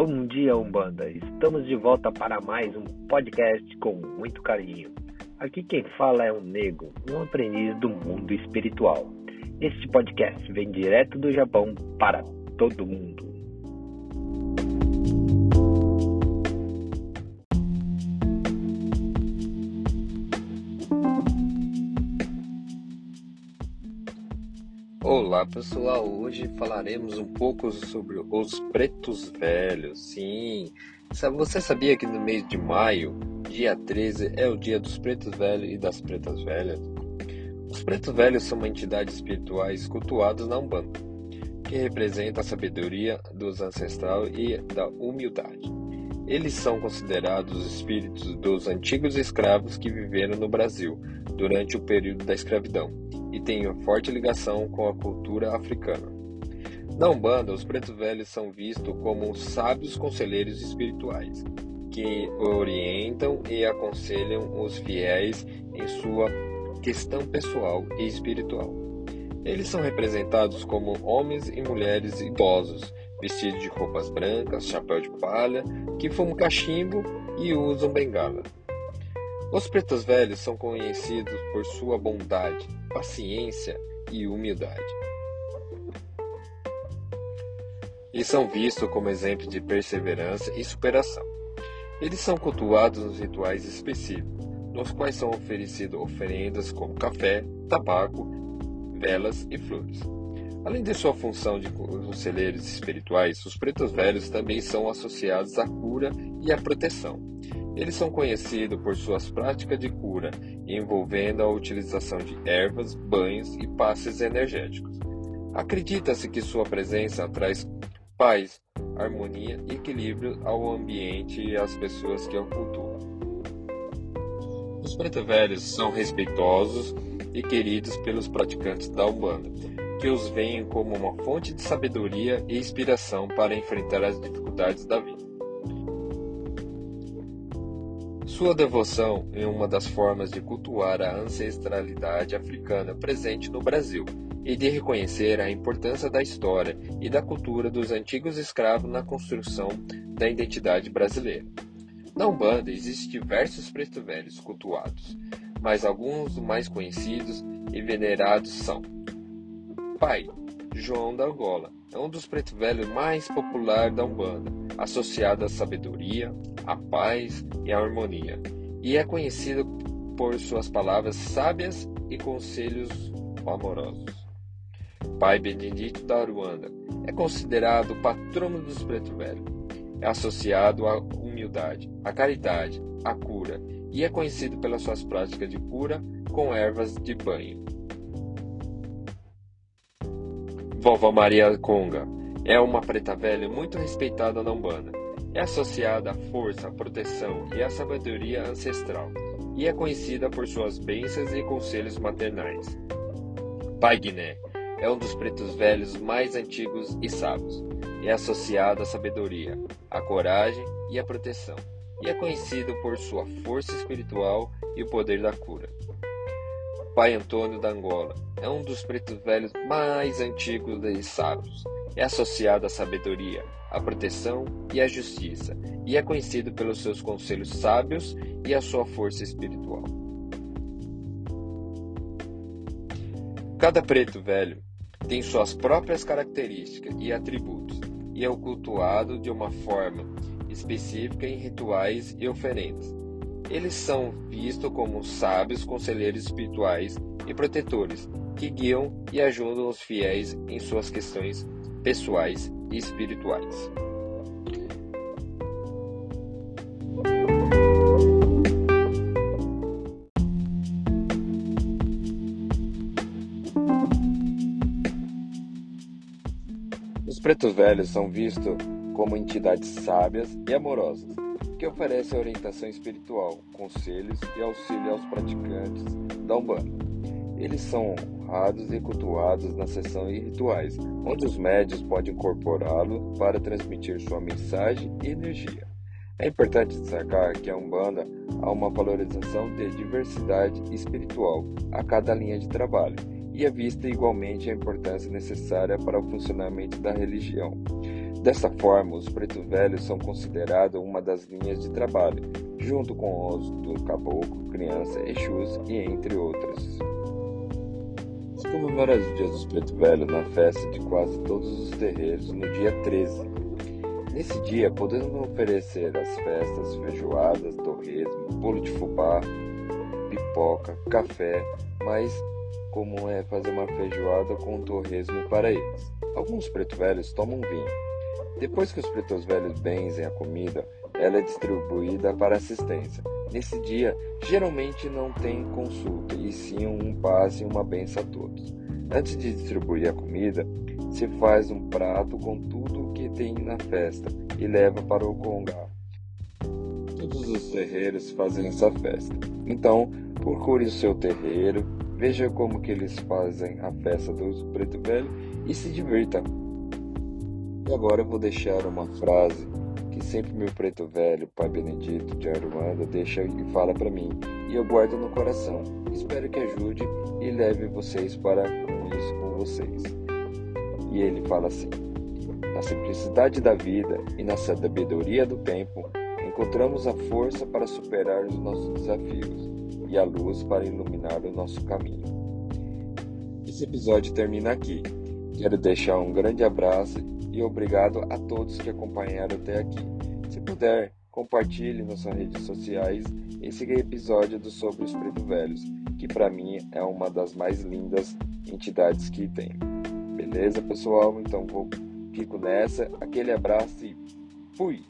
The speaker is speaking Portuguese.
Bom dia, Umbanda! Estamos de volta para mais um podcast com muito carinho. Aqui quem fala é um nego, um aprendiz do mundo espiritual. Este podcast vem direto do Japão para todo mundo. Olá pessoal, hoje falaremos um pouco sobre os pretos velhos. Sim, você sabia que no mês de maio, dia 13, é o dia dos pretos velhos e das pretas velhas? Os pretos velhos são uma entidade espirituais cultuados na Umbanda, que representa a sabedoria dos ancestrais e da humildade. Eles são considerados espíritos dos antigos escravos que viveram no Brasil durante o período da escravidão e têm uma forte ligação com a cultura africana. Na Umbanda, os pretos velhos são vistos como sábios conselheiros espirituais, que orientam e aconselham os fiéis em sua questão pessoal e espiritual. Eles são representados como homens e mulheres idosos, vestidos de roupas brancas, chapéu de palha, que fumam cachimbo e usam bengala. Os pretos velhos são conhecidos por sua bondade, paciência e humildade. E são vistos como exemplo de perseverança e superação. Eles são cultuados nos rituais específicos, nos quais são oferecidas oferendas como café, tabaco, velas e flores. Além de sua função de conselheiros espirituais, os pretos velhos também são associados à cura e à proteção. Eles são conhecidos por suas práticas de cura, envolvendo a utilização de ervas, banhos e passes energéticos. Acredita-se que sua presença traz paz, harmonia e equilíbrio ao ambiente e às pessoas que o cultuam. Os pretos velhos são respeitosos e queridos pelos praticantes da Umbanda, que os veem como uma fonte de sabedoria e inspiração para enfrentar as dificuldades da vida. Sua devoção é uma das formas de cultuar a ancestralidade africana presente no Brasil e de reconhecer a importância da história e da cultura dos antigos escravos na construção da identidade brasileira. Na Umbanda existem diversos pretos velhos cultuados, mas alguns dos mais conhecidos e venerados são Pai João da Angola, é um dos pretos velhos mais populares da Umbanda, associado à sabedoria, à paz e à harmonia, e é conhecido por suas palavras sábias e conselhos amorosos. Pai Benedito da Ruanda é considerado o patrono dos pretos velhos. É associado à humildade, à caridade, à cura e é conhecido pelas suas práticas de cura com ervas de banho. Vovó Maria Conga é uma preta velha muito respeitada na Umbanda. É associada à força, à proteção e à sabedoria ancestral e é conhecida por suas bênçãos e conselhos maternais. Pai Guiné é um dos pretos velhos mais antigos e sábios. É associado à sabedoria, à coragem e à proteção, e é conhecido por sua força espiritual e o poder da cura. Pai Antônio da Angola é um dos pretos velhos mais antigos e sábios. É associado à sabedoria, à proteção e à justiça, e é conhecido pelos seus conselhos sábios e a sua força espiritual. Cada preto velho tem suas próprias características e atributos, e é cultuado de uma forma específica em rituais e oferendas. Eles são vistos como sábios conselheiros espirituais e protetores que guiam e ajudam os fiéis em suas questões pessoais e espirituais. Os pretos velhos são vistos como entidades sábias e amorosas que oferece orientação espiritual, conselhos e auxílio aos praticantes da Umbanda. Eles são honrados e cultuados na sessão e rituais, onde os médios podem incorporá-lo para transmitir sua mensagem e energia. É importante destacar que a Umbanda há uma valorização de diversidade espiritual a cada linha de trabalho e é vista igualmente a importância necessária para o funcionamento da religião. Dessa forma, os pretos velhos são considerados uma das linhas de trabalho, junto com os do caboclo, criança, exus e entre outros. Se comemora os dias dos pretos velhos na festa de quase todos os terreiros no dia 13. Nesse dia, podemos oferecer as festas feijoadas, torresmo, bolo de fubá, pipoca, café, mas comum é fazer uma feijoada com torresmo para eles. Alguns pretos velhos tomam vinho. Depois que os pretos velhos benzem a comida, ela é distribuída para assistência. Nesse dia, geralmente não tem consulta, e sim um passe e uma benção a todos. Antes de distribuir a comida, se faz um prato com tudo o que tem na festa e leva para o congá. Todos os terreiros fazem essa festa. Então, procure o seu terreiro, veja como que eles fazem a festa dos preto velho e se divirta. E agora eu vou deixar uma frase que sempre meu preto velho, Pai Benedito de Aruanda, deixa e fala para mim, e eu guardo no coração. Espero que ajude e leve vocês para isso com vocês. E ele fala assim: Na simplicidade da vida e na sabedoria do tempo, encontramos a força para superar os nossos desafios e a luz para iluminar o nosso caminho. Esse episódio termina aqui. Quero deixar um grande abraço e obrigado a todos que acompanharam até aqui. Se puder, compartilhe nas suas redes sociais esse episódio do Sobre os Preto Velhos, que para mim é uma das mais lindas entidades que tem. Beleza, pessoal? Então vou fico nessa. Aquele abraço e fui!